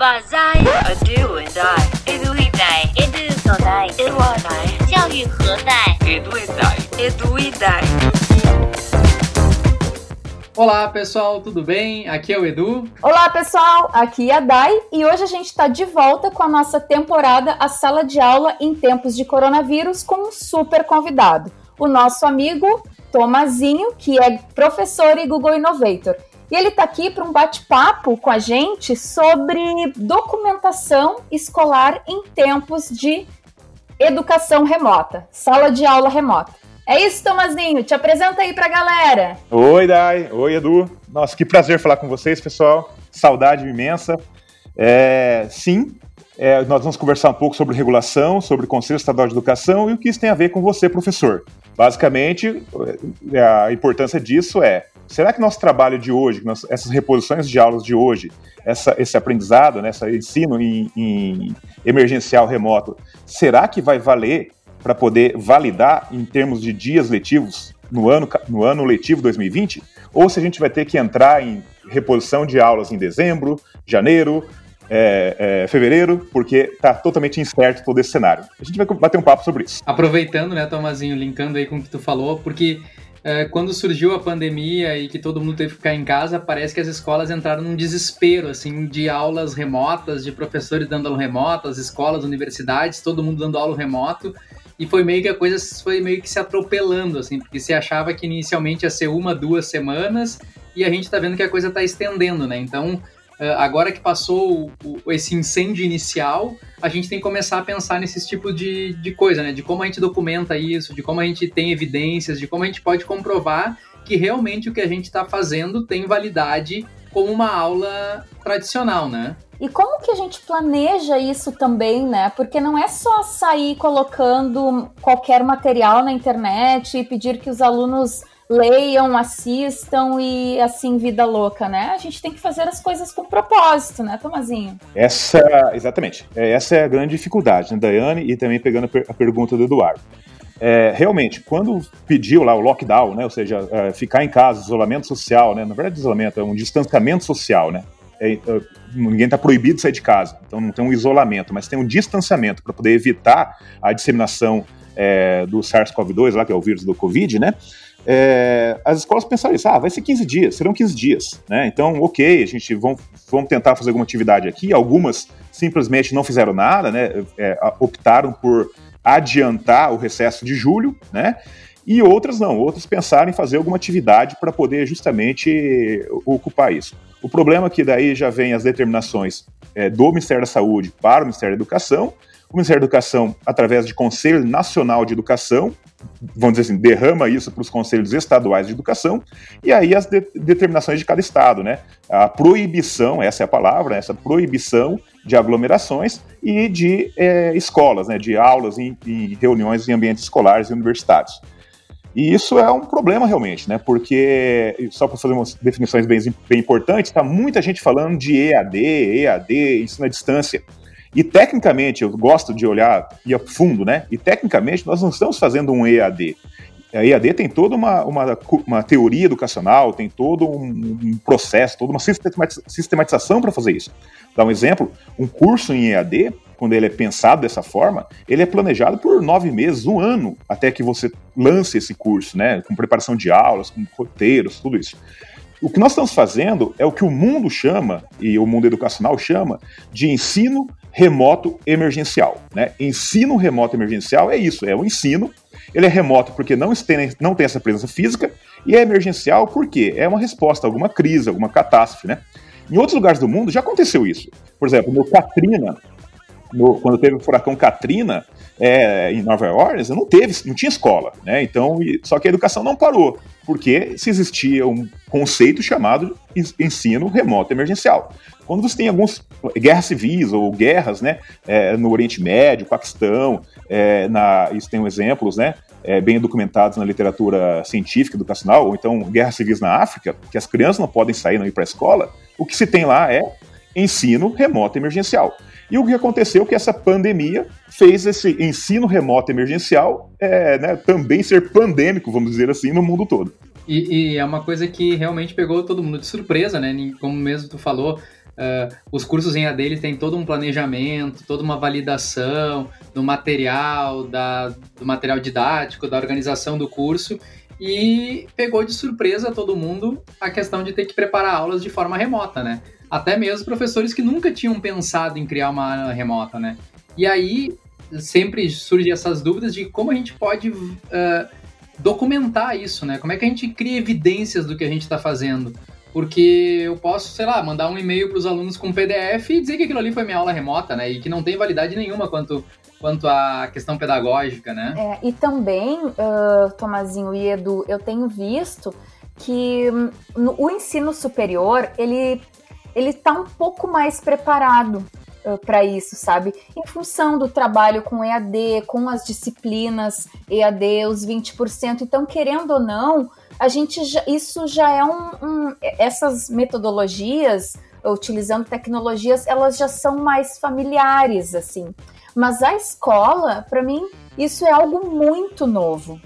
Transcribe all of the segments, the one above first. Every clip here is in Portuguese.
把在 a do and I edu e dai edu so dai edu dai 教育何在 edu e dai edu e dai Olá pessoal, tudo bem? Aqui é o Edu. Olá pessoal, aqui é a Dai e hoje a gente está de volta com a nossa temporada A Sala de Aula em Tempos de Coronavírus com um super convidado, o nosso amigo Tomazinho, que é professor e Google Innovator. E ele está aqui para um bate-papo com a gente sobre documentação escolar em tempos de educação remota, sala de aula remota. É isso, Tomazinho. Te apresenta aí para a galera. Oi, Dai. Oi, Edu. Nossa, que prazer falar com vocês, pessoal. Saudade imensa. É, sim, é, nós vamos conversar um pouco sobre regulação, sobre o Conselho Estadual de Educação e o que isso tem a ver com você, professor. Basicamente, a importância disso é será que nosso trabalho de hoje, essas reposições de aulas de hoje, essa, esse aprendizado, né, esse ensino em, em emergencial remoto, será que vai valer para poder validar em termos de dias letivos no ano, no ano letivo 2020? Ou se a gente vai ter que entrar em reposição de aulas em dezembro, janeiro, é, é, fevereiro, porque está totalmente incerto todo esse cenário. A gente vai bater um papo sobre isso. Aproveitando, né, Tomazinho, linkando aí com o que tu falou, porque é, quando surgiu a pandemia e que todo mundo teve que ficar em casa, parece que as escolas entraram num desespero, assim, de aulas remotas, de professores dando aula remota, as escolas, universidades, todo mundo dando aula remoto, e foi meio que a coisa foi meio que se atropelando, assim, porque se achava que inicialmente ia ser uma, duas semanas, e a gente tá vendo que a coisa tá estendendo, né? Então, agora que passou esse incêndio inicial, a gente tem que começar a pensar nesse tipo de, de coisa, né? De como a gente documenta isso, de como a gente tem evidências, de como a gente pode comprovar que realmente o que a gente está fazendo tem validade como uma aula tradicional, né? E como que a gente planeja isso também, né? Porque não é só sair colocando qualquer material na internet e pedir que os alunos leiam, assistam e assim, vida louca, né? A gente tem que fazer as coisas com propósito, né, Tomazinho? Essa, exatamente. É, essa é a grande dificuldade, né, Daiane? E também pegando a pergunta do Eduardo. É, realmente, quando pediu lá o lockdown, né, ou seja, é, ficar em casa, isolamento social, né, na verdade, isolamento é um distanciamento social, né, é, é ninguém está proibido de sair de casa, então não tem um isolamento, mas tem um distanciamento para poder evitar a disseminação é, do SARS-CoV-2, lá que é o vírus do Covid, né, é, as escolas pensaram isso, ah, vai ser 15 dias, serão 15 dias, né? Então, ok, a gente vamos, vamos tentar fazer alguma atividade aqui. Algumas simplesmente não fizeram nada, né? É, optaram por adiantar o recesso de julho, né? E outras não, outras pensaram em fazer alguma atividade para poder justamente ocupar isso. O problema é que daí já vem as determinações é, do Ministério da Saúde para o Ministério da Educação, o Ministério da Educação, através de Conselho Nacional de Educação, vamos dizer assim, derrama isso para os conselhos estaduais de educação, e aí as de determinações de cada estado, né? A proibição, essa é a palavra, essa proibição de aglomerações e de é, escolas, né? De aulas e, e reuniões em ambientes escolares e universitários. E isso é um problema realmente, né? Porque, só para fazer umas definições bem, bem importantes, está muita gente falando de EAD, EAD, ensino à distância. E tecnicamente, eu gosto de olhar e a fundo, né? E tecnicamente, nós não estamos fazendo um EAD. A EAD tem toda uma, uma, uma teoria educacional, tem todo um, um processo, toda uma sistematização para fazer isso. Dá um exemplo: um curso em EAD, quando ele é pensado dessa forma, ele é planejado por nove meses, um ano, até que você lance esse curso, né? Com preparação de aulas, com roteiros, tudo isso. O que nós estamos fazendo é o que o mundo chama, e o mundo educacional chama, de ensino remoto emergencial. Né? Ensino remoto emergencial é isso, é o ensino. Ele é remoto porque não tem, não tem essa presença física, e é emergencial porque é uma resposta a alguma crise, alguma catástrofe. Né? Em outros lugares do mundo já aconteceu isso. Por exemplo, no Katrina, no, quando teve o furacão Katrina, é, em Nova Orleans, não teve, não tinha escola, né? Então, só que a educação não parou, porque se existia um conceito chamado ensino remoto emergencial. Quando você tem algumas guerras civis ou guerras, né, é, no Oriente Médio, Paquistão, é, na, isso tem exemplos, né, é, bem documentados na literatura científica educacional, ou então guerras civis na África, que as crianças não podem sair, não ir para a escola, o que se tem lá é ensino remoto emergencial. E o que aconteceu é que essa pandemia fez esse ensino remoto emergencial é, né, também ser pandêmico, vamos dizer assim, no mundo todo. E, e, é uma coisa que realmente pegou todo mundo de surpresa, né? Como mesmo tu falou, Uh, os cursos em AD têm todo um planejamento, toda uma validação do material, da, do material didático, da organização do curso, e pegou de surpresa todo mundo a questão de ter que preparar aulas de forma remota, né? Até mesmo professores que nunca tinham pensado em criar uma aula remota, né? E aí sempre surgem essas dúvidas de como a gente pode uh, documentar isso, né? Como é que a gente cria evidências do que a gente está fazendo? Porque eu posso, sei lá, mandar um e-mail para os alunos com PDF e dizer que aquilo ali foi minha aula remota, né? E que não tem validade nenhuma quanto, quanto à questão pedagógica, né? É, e também, uh, Tomazinho e Edu, eu tenho visto que hum, o ensino superior, ele ele está um pouco mais preparado uh, para isso, sabe? Em função do trabalho com EAD, com as disciplinas EAD, os 20%. Então, querendo ou não, a gente já, isso já é um, um essas metodologias utilizando tecnologias, elas já são mais familiares assim. Mas a escola, para mim, isso é algo muito novo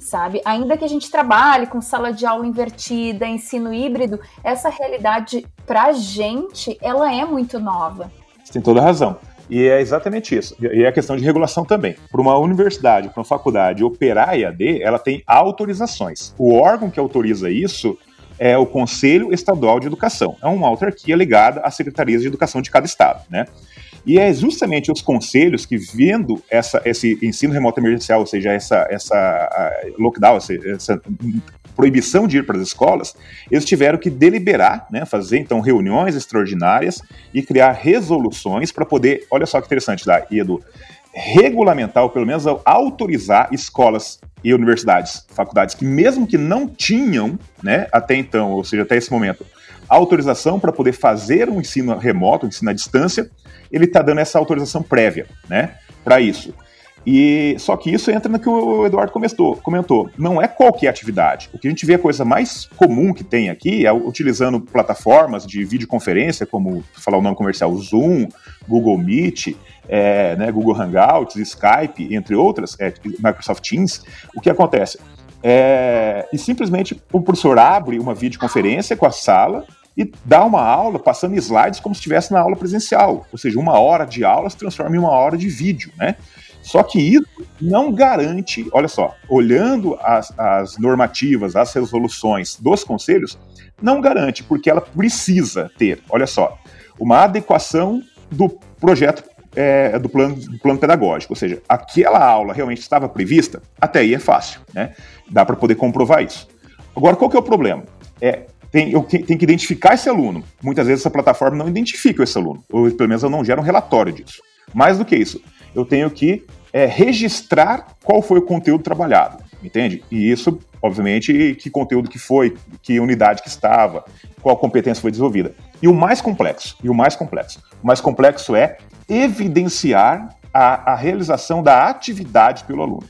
sabe? Ainda que a gente trabalhe com sala de aula invertida, ensino híbrido, essa realidade pra gente, ela é muito nova. Você tem toda razão. E é exatamente isso. E é a questão de regulação também. Para uma universidade, para uma faculdade operar EAD, ela tem autorizações. O órgão que autoriza isso é o Conselho Estadual de Educação. É uma autarquia ligada às secretarias de educação de cada estado, né? E é justamente os conselhos que, vendo essa, esse ensino remoto emergencial, ou seja, essa, essa lockdown, essa, essa proibição de ir para as escolas, eles tiveram que deliberar, né, fazer então reuniões extraordinárias e criar resoluções para poder, olha só que interessante lá, Edu, regulamentar, ou pelo menos autorizar escolas e universidades, faculdades que mesmo que não tinham, né, até então, ou seja, até esse momento, autorização para poder fazer um ensino remoto, um ensino à distância, ele está dando essa autorização prévia, né, para isso. E só que isso entra no que o Eduardo comentou, comentou. Não é qualquer atividade. O que a gente vê a coisa mais comum que tem aqui é utilizando plataformas de videoconferência, como falar o nome comercial, Zoom, Google Meet, é, né, Google Hangouts, Skype, entre outras, é, Microsoft Teams. O que acontece? É, e simplesmente o professor abre uma videoconferência com a sala e dá uma aula passando slides como se estivesse na aula presencial. Ou seja, uma hora de aula se transforma em uma hora de vídeo, né? Só que isso não garante, olha só, olhando as, as normativas, as resoluções dos conselhos, não garante, porque ela precisa ter, olha só, uma adequação do projeto é, do, plano, do plano pedagógico, ou seja, aquela aula realmente estava prevista, até aí é fácil, né? Dá para poder comprovar isso. Agora, qual que é o problema? É, tem, eu tenho que identificar esse aluno. Muitas vezes essa plataforma não identifica esse aluno, ou pelo menos eu não gero um relatório disso. Mais do que isso, eu tenho que é, registrar qual foi o conteúdo trabalhado, entende? E isso, obviamente, que conteúdo que foi, que unidade que estava, qual competência foi desenvolvida. E o mais complexo, e o mais complexo, o mais complexo é evidenciar a, a realização da atividade pelo aluno.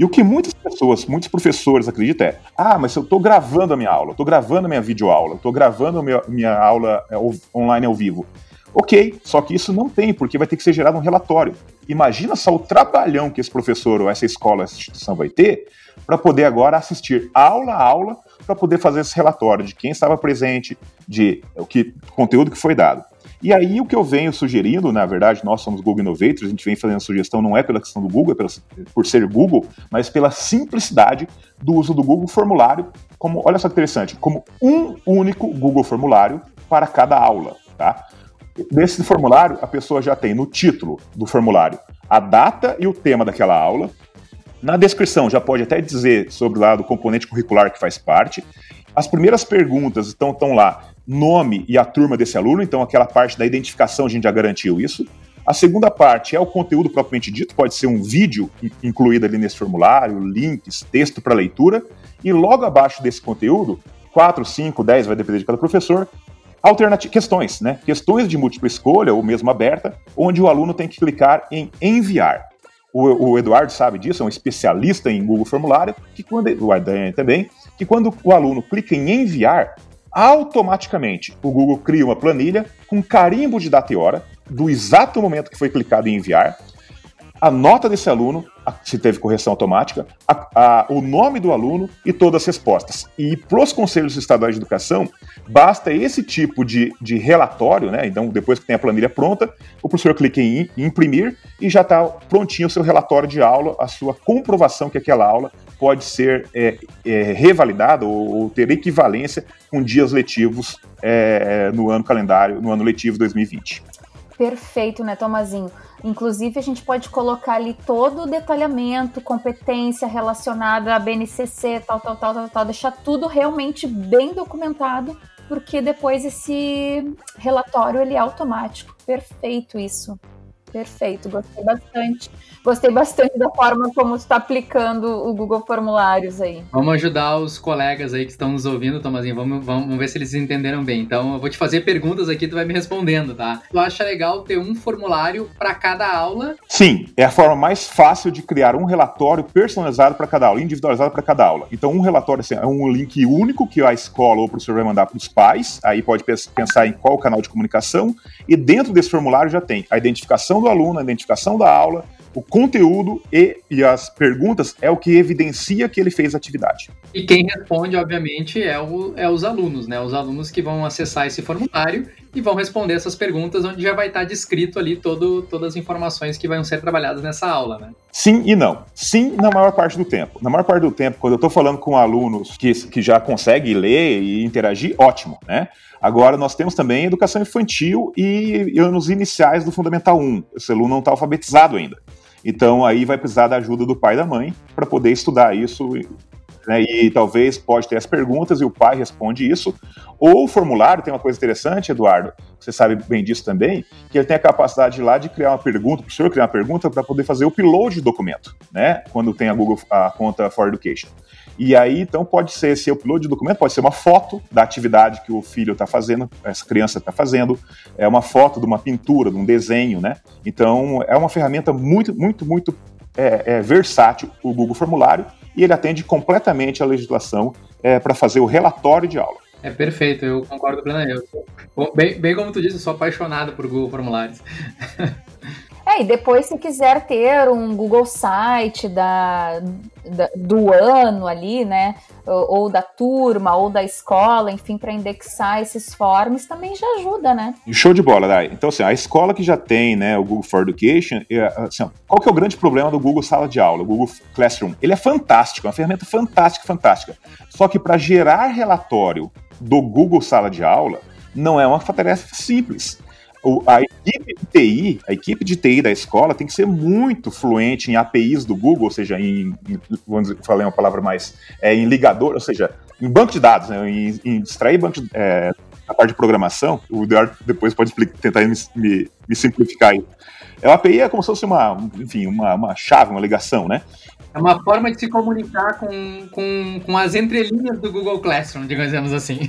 E o que muitas pessoas, muitos professores acreditam é: ah, mas eu estou gravando a minha aula, estou gravando a minha videoaula, estou gravando a minha, minha aula é, online ao vivo. Ok, só que isso não tem, porque vai ter que ser gerado um relatório. Imagina só o trabalhão que esse professor ou essa escola, essa instituição vai ter para poder agora assistir aula a aula para poder fazer esse relatório de quem estava presente, de o que conteúdo que foi dado. E aí o que eu venho sugerindo, na verdade, nós somos Google Innovators, a gente vem fazendo sugestão não é pela questão do Google, é pela, por ser Google, mas pela simplicidade do uso do Google Formulário, como, olha só que interessante, como um único Google Formulário para cada aula, tá? Nesse formulário, a pessoa já tem no título do formulário a data e o tema daquela aula. Na descrição, já pode até dizer sobre o lado componente curricular que faz parte. As primeiras perguntas estão, estão lá, nome e a turma desse aluno, então aquela parte da identificação a gente já garantiu isso. A segunda parte é o conteúdo propriamente dito, pode ser um vídeo incluído ali nesse formulário, links, texto para leitura, e logo abaixo desse conteúdo, 4, 5, 10, vai depender de cada professor, Alternativas, questões, né? Questões de múltipla escolha, ou mesmo aberta, onde o aluno tem que clicar em enviar. O, o Eduardo sabe disso, é um especialista em Google Formulário, que quando o Ardanha também, que quando o aluno clica em enviar, automaticamente o Google cria uma planilha com carimbo de data e hora, do exato momento que foi clicado em enviar, a nota desse aluno, se teve correção automática, a, a, o nome do aluno e todas as respostas. E para os conselhos estaduais de educação, basta esse tipo de, de relatório, né? Então, depois que tem a planilha pronta, o professor clica em, imprimir e já está prontinho o seu relatório de aula, a sua comprovação que aquela aula pode ser é, é, revalidada ou, ou, ter equivalência com dias letivos é, no ano calendário, no ano letivo 2020. Perfeito, né, Tomazinho? Inclusive, a gente pode colocar ali todo o detalhamento, competência relacionada à BNCC, tal, tal, tal, tal, tal, deixar tudo realmente bem documentado, porque depois esse relatório ele é automático. Perfeito isso. Perfeito, gostei bastante. Gostei bastante da forma como está aplicando o Google Formulários aí. Vamos ajudar os colegas aí que estão nos ouvindo, Tomazinho. Vamos, vamos ver se eles entenderam bem. Então, eu vou te fazer perguntas aqui, tu vai me respondendo, tá? Tu acha legal ter um formulário para cada aula? Sim, é a forma mais fácil de criar um relatório personalizado para cada aula, individualizado para cada aula. Então, um relatório assim, é um link único que a escola ou o professor vai mandar para os pais. Aí pode pensar em qual canal de comunicação. E dentro desse formulário já tem a identificação do aluno, a identificação da aula, o conteúdo e, e as perguntas é o que evidencia que ele fez a atividade. E quem responde, obviamente, é, o, é os alunos, né? Os alunos que vão acessar esse formulário e vão responder essas perguntas, onde já vai estar descrito ali todo, todas as informações que vão ser trabalhadas nessa aula, né? Sim e não. Sim, na maior parte do tempo. Na maior parte do tempo, quando eu estou falando com alunos que, que já conseguem ler e interagir, ótimo, né? Agora, nós temos também educação infantil e anos iniciais do Fundamental 1. Esse aluno não está alfabetizado ainda. Então, aí vai precisar da ajuda do pai e da mãe para poder estudar isso. Né, e talvez pode ter as perguntas e o pai responde isso. Ou o formulário tem uma coisa interessante, Eduardo, você sabe bem disso também, que ele tem a capacidade de lá de criar uma pergunta, o professor criar uma pergunta para poder fazer o upload do documento, né? Quando tem a Google a conta For Education. E aí, então, pode ser esse upload de documento, pode ser uma foto da atividade que o filho está fazendo, essa criança está fazendo, é uma foto de uma pintura, de um desenho, né? Então, é uma ferramenta muito, muito, muito é, é, versátil, o Google Formulário, e ele atende completamente a legislação é, para fazer o relatório de aula. É perfeito, eu concordo plenamente. Bem, bem como tu disse, eu sou apaixonado por Google Formulários. É, e depois, se quiser ter um Google Site da, da do ano ali, né? Ou, ou, da turma, ou da escola, enfim, para indexar esses forms, também já ajuda, né? Show de bola, Dai. Então, assim, a escola que já tem né, o Google for Education, é, assim, qual que é o grande problema do Google Sala de Aula, o Google Classroom? Ele é fantástico, é uma ferramenta fantástica, fantástica. Só que para gerar relatório do Google Sala de Aula, não é uma tarefa simples o, a equipe de TI, a equipe de TI da escola tem que ser muito fluente em APIs do Google, ou seja, em, em vamos falar uma palavra mais, é, em ligador, ou seja, em banco de dados, né, em, em extrair banco de, é, a parte de programação, o Eduardo depois pode tentar me, me, me simplificar aí. É, a API é como se fosse uma, enfim, uma, uma chave, uma ligação, né? É uma forma de se comunicar com, com, com as entrelinhas do Google Classroom, digamos assim.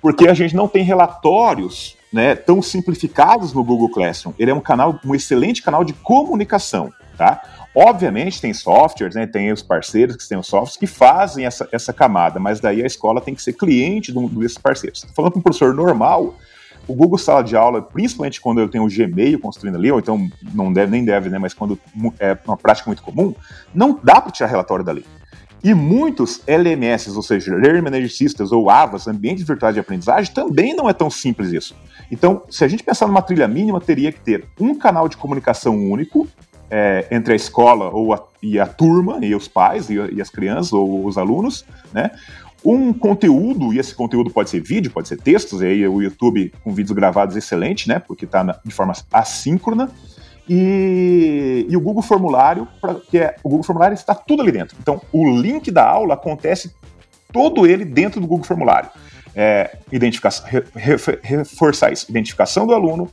Porque a gente não tem relatórios né, tão simplificados no Google Classroom. Ele é um canal, um excelente canal de comunicação, tá? Obviamente tem softwares, né, tem os parceiros que têm os softwares que fazem essa, essa camada, mas daí a escola tem que ser cliente de desses parceiros. Falando para um professor normal, o Google Sala de Aula, principalmente quando eu tenho o Gmail construindo ali, ou então não deve, nem deve, né, mas quando é uma prática muito comum, não dá para tirar relatório dali. E muitos LMS, ou seja, Learning Manager Systems ou AVAs, ambientes virtuais de aprendizagem, também não é tão simples isso. Então, se a gente pensar numa trilha mínima, teria que ter um canal de comunicação único é, entre a escola ou a, e a turma, e os pais, e, e as crianças ou os alunos, né? um conteúdo, e esse conteúdo pode ser vídeo, pode ser textos, e aí o YouTube com vídeos gravados excelente, né? Porque está de forma assíncrona. E, e o Google Formulário, pra, que é o Google Formulário está tudo ali dentro. Então, o link da aula acontece todo ele dentro do Google Formulário. É, identificação, re, re, reforçar isso, identificação do aluno,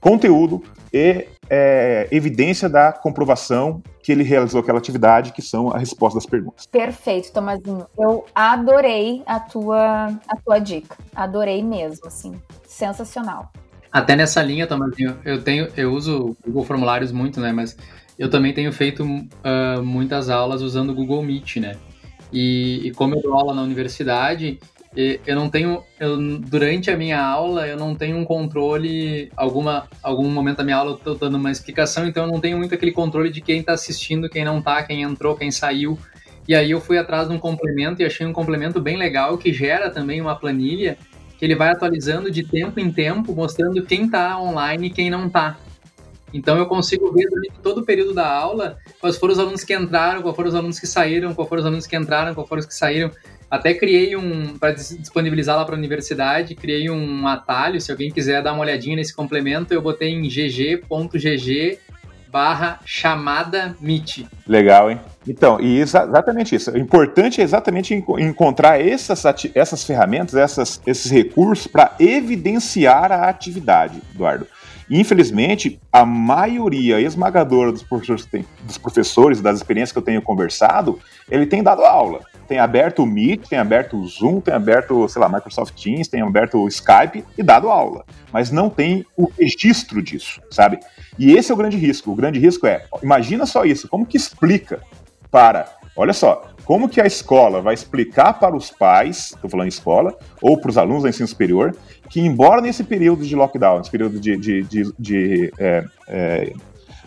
conteúdo e é, evidência da comprovação que ele realizou aquela atividade, que são a resposta das perguntas. Perfeito, Tomazinho. Eu adorei a tua, a tua dica. Adorei mesmo, assim. Sensacional. Até nessa linha, Tomazinho, eu tenho, eu uso Google Formulários muito, né? Mas eu também tenho feito uh, muitas aulas usando o Google Meet, né? E, e, como eu dou aula na universidade, eu não tenho, eu, durante a minha aula, eu não tenho um controle, alguma, algum momento da minha aula eu tô dando uma explicação, então eu não tenho muito aquele controle de quem está assistindo, quem não está, quem entrou, quem saiu. E aí eu fui atrás de um complemento e achei um complemento bem legal que gera também uma planilha que ele vai atualizando de tempo em tempo, mostrando quem está online e quem não está. Então eu consigo ver durante todo o período da aula quais foram os alunos que entraram, quais foram os alunos que saíram, quais foram os alunos que entraram, quais foram os que saíram. Até criei um, para disponibilizar lá para a universidade, criei um atalho, se alguém quiser dar uma olhadinha nesse complemento, eu botei em gg.gg barra chamada Meet. Legal, hein? Então, e exatamente isso. O importante é exatamente encontrar essas, essas ferramentas, essas, esses recursos para evidenciar a atividade, Eduardo. Infelizmente, a maioria esmagadora dos professores, dos professores, das experiências que eu tenho conversado, ele tem dado aula tem aberto o Meet, tem aberto o Zoom, tem aberto, sei lá, Microsoft Teams, tem aberto o Skype e dado aula. Mas não tem o registro disso, sabe? E esse é o grande risco. O grande risco é, imagina só isso, como que explica para, olha só, como que a escola vai explicar para os pais, estou falando escola, ou para os alunos do ensino superior, que embora nesse período de lockdown, nesse período de, de, de, de é, é,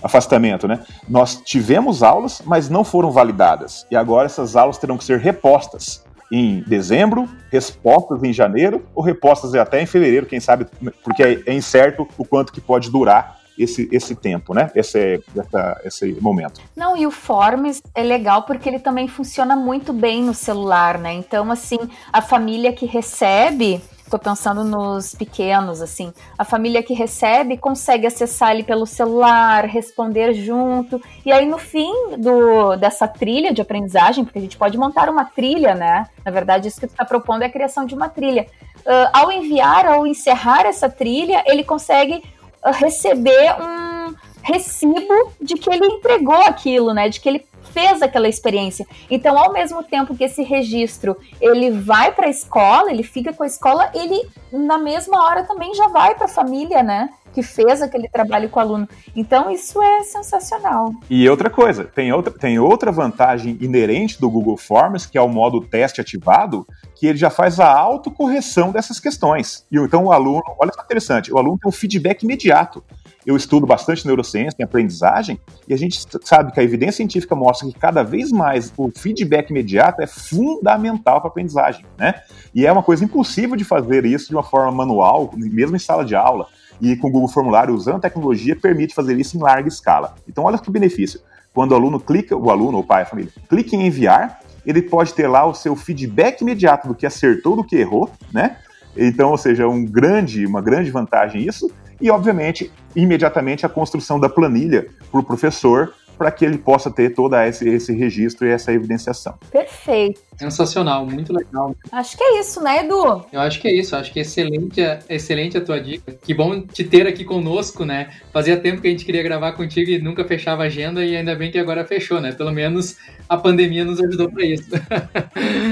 afastamento, né? Nós tivemos aulas, mas não foram validadas. E agora essas aulas terão que ser repostas em dezembro, respostas em janeiro ou repostas até em fevereiro, quem sabe, porque é incerto o quanto que pode durar esse, esse tempo, né? Esse, essa, esse momento. Não, e o Forms é legal porque ele também funciona muito bem no celular, né? Então, assim, a família que recebe Estou pensando nos pequenos, assim. A família que recebe consegue acessar ele pelo celular, responder junto. E aí, no fim do, dessa trilha de aprendizagem, porque a gente pode montar uma trilha, né? Na verdade, isso que tu está propondo é a criação de uma trilha. Uh, ao enviar, ao encerrar essa trilha, ele consegue receber um recibo de que ele entregou aquilo, né? De que ele fez aquela experiência. Então, ao mesmo tempo que esse registro ele vai para a escola, ele fica com a escola, ele na mesma hora também já vai para a família, né? Que fez aquele trabalho com o aluno. Então, isso é sensacional. E outra coisa, tem outra, tem outra vantagem inerente do Google Forms, que é o modo teste ativado, que ele já faz a autocorreção dessas questões. E então o aluno, olha que interessante, o aluno tem um feedback imediato eu estudo bastante neurociência e aprendizagem, e a gente sabe que a evidência científica mostra que cada vez mais o feedback imediato é fundamental para a aprendizagem, né? E é uma coisa impossível de fazer isso de uma forma manual, mesmo em sala de aula. E com o Google Formulário, usando a tecnologia, permite fazer isso em larga escala. Então, olha que benefício. Quando o aluno clica, o aluno, o pai, a família, clica em enviar, ele pode ter lá o seu feedback imediato do que acertou, do que errou, né? Então, ou seja, um grande, uma grande vantagem isso e, obviamente, imediatamente a construção da planilha para o professor para que ele possa ter todo esse, esse registro e essa evidenciação. Perfeito. Sensacional, muito legal. Acho que é isso, né, Edu? Eu acho que é isso, acho que é excelente, excelente a tua dica. Que bom te ter aqui conosco, né? Fazia tempo que a gente queria gravar contigo e nunca fechava a agenda e ainda bem que agora fechou, né? Pelo menos a pandemia nos ajudou para isso.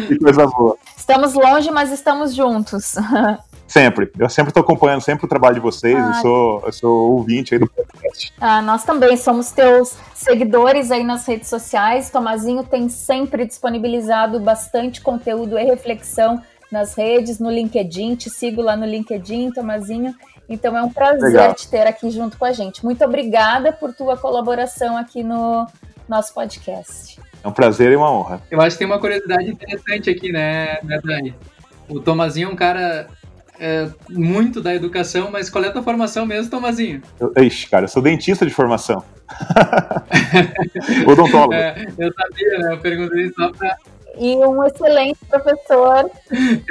Que coisa boa. Estamos longe, mas estamos juntos. Sempre. Eu sempre estou acompanhando sempre o trabalho de vocês. Ah, eu, sou, eu sou ouvinte aí do podcast. Ah, nós também somos teus seguidores aí nas redes sociais. Tomazinho tem sempre disponibilizado bastante conteúdo e reflexão nas redes, no LinkedIn. Te sigo lá no LinkedIn, Tomazinho. Então é um prazer Legal. te ter aqui junto com a gente. Muito obrigada por tua colaboração aqui no nosso podcast. É um prazer e uma honra. Eu acho que tem uma curiosidade interessante aqui, né, né Dani? O Tomazinho é um cara é, muito da educação, mas qual é a tua formação mesmo, Tomazinho? Eu, ixi, cara, eu sou dentista de formação. Odontólogo. É, eu sabia, né? Eu perguntei só pra, e um excelente professor.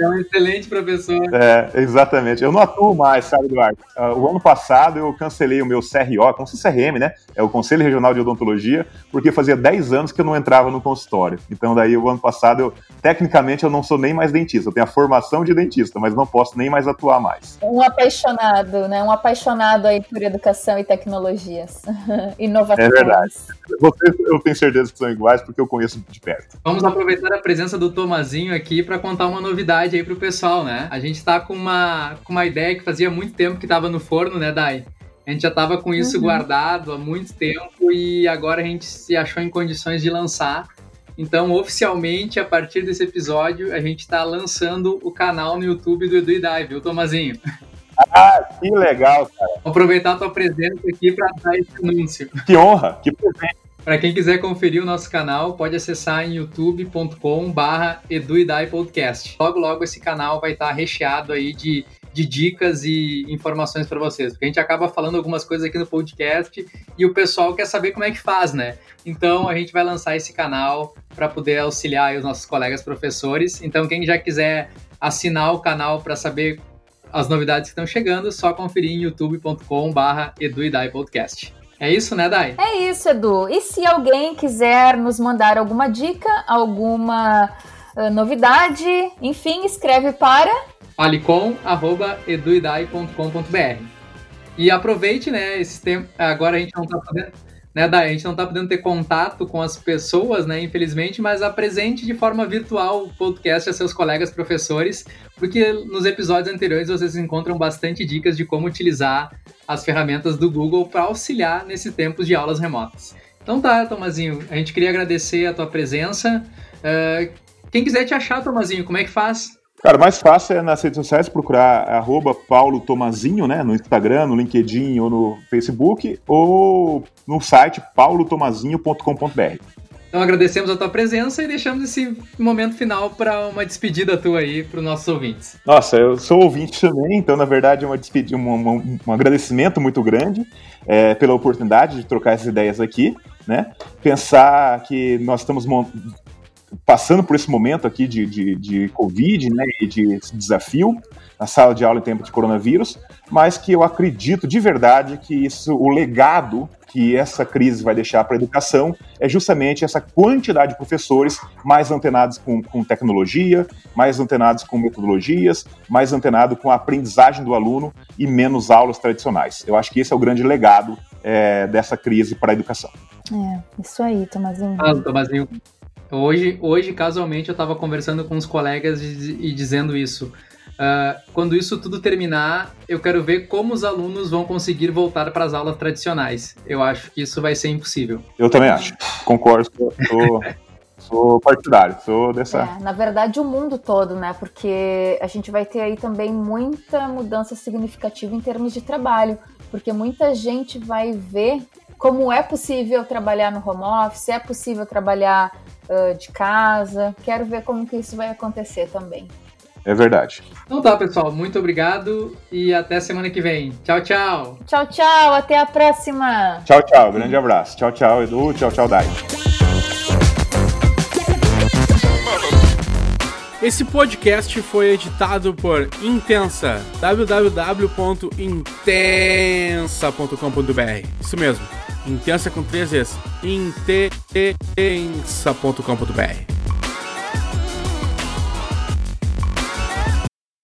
É um excelente professor. É, exatamente. Eu não atuo mais, sabe, Eduardo? Uh, o ano passado eu cancelei o meu CRO, como se CRM, né? É o Conselho Regional de Odontologia, porque fazia 10 anos que eu não entrava no consultório. Então, daí, o ano passado, eu, tecnicamente, eu não sou nem mais dentista. Eu tenho a formação de dentista, mas não posso nem mais atuar mais. Um apaixonado, né? Um apaixonado aí por educação e tecnologias. Inovações. É verdade. Vocês, eu tenho certeza que são iguais, porque eu conheço de perto. Vamos aproveitar a presença do Tomazinho aqui para contar uma novidade aí pro pessoal, né? A gente tá com uma, com uma ideia que fazia muito tempo que tava no forno, né, Dai? A gente já tava com isso uhum. guardado há muito tempo e agora a gente se achou em condições de lançar, Então, oficialmente, a partir desse episódio, a gente está lançando o canal no YouTube do Edu e Dai, viu, Tomazinho? Ah, que legal, cara. Vou aproveitar a tua presença aqui para dar esse anúncio. Que honra, que presente. Para quem quiser conferir o nosso canal, pode acessar em youtube.com/barra Podcast. Logo, logo esse canal vai estar recheado aí de, de dicas e informações para vocês, porque a gente acaba falando algumas coisas aqui no podcast e o pessoal quer saber como é que faz, né? Então a gente vai lançar esse canal para poder auxiliar os nossos colegas professores. Então quem já quiser assinar o canal para saber as novidades que estão chegando, só conferir em youtube.com/barra Podcast. É isso, né, Dai? É isso, Edu. E se alguém quiser nos mandar alguma dica, alguma uh, novidade, enfim, escreve para alicom@eduidai.com.br. E aproveite, né, esse tempo. Agora a gente não tá podendo, né, Dai? A gente não tá podendo ter contato com as pessoas, né, infelizmente, mas apresente de forma virtual o podcast a seus colegas professores, porque nos episódios anteriores vocês encontram bastante dicas de como utilizar as ferramentas do Google para auxiliar nesse tempo de aulas remotas. Então tá, Tomazinho, a gente queria agradecer a tua presença. Uh, quem quiser te achar, Tomazinho, como é que faz? Cara, mais fácil é nas redes sociais procurar arroba Paulo Tomazinho, né? No Instagram, no LinkedIn ou no Facebook, ou no site paulotomazinho.com.br. Então agradecemos a tua presença e deixamos esse momento final para uma despedida tua aí para os nossos ouvintes. Nossa, eu sou ouvinte também, então na verdade é uma despedida, um, um, um agradecimento muito grande é, pela oportunidade de trocar essas ideias aqui, né? Pensar que nós estamos passando por esse momento aqui de, de, de Covid, né, e de desafio na sala de aula em tempo de coronavírus, mas que eu acredito de verdade que isso, o legado que essa crise vai deixar para a educação é justamente essa quantidade de professores mais antenados com, com tecnologia, mais antenados com metodologias, mais antenados com a aprendizagem do aluno e menos aulas tradicionais. Eu acho que esse é o grande legado é, dessa crise para a educação. É, isso aí, Tomazinho. Ah, Tomazinho. Hoje, hoje, casualmente, eu estava conversando com uns colegas e dizendo isso. Uh, quando isso tudo terminar, eu quero ver como os alunos vão conseguir voltar para as aulas tradicionais. Eu acho que isso vai ser impossível. Eu também acho. Concordo. Sou, sou partidário. Sou dessa. É, na verdade, o mundo todo, né? Porque a gente vai ter aí também muita mudança significativa em termos de trabalho. Porque muita gente vai ver como é possível trabalhar no home office, é possível trabalhar uh, de casa. Quero ver como que isso vai acontecer também. É verdade. Então tá, pessoal. Muito obrigado e até semana que vem. Tchau, tchau. Tchau, tchau. Até a próxima. Tchau, tchau. Grande abraço. Tchau, tchau, Edu. Tchau, tchau, Dai. Esse podcast foi editado por Intensa, www.intensa.com.br. Isso mesmo, Intensa com três vezes, intensa.com.br.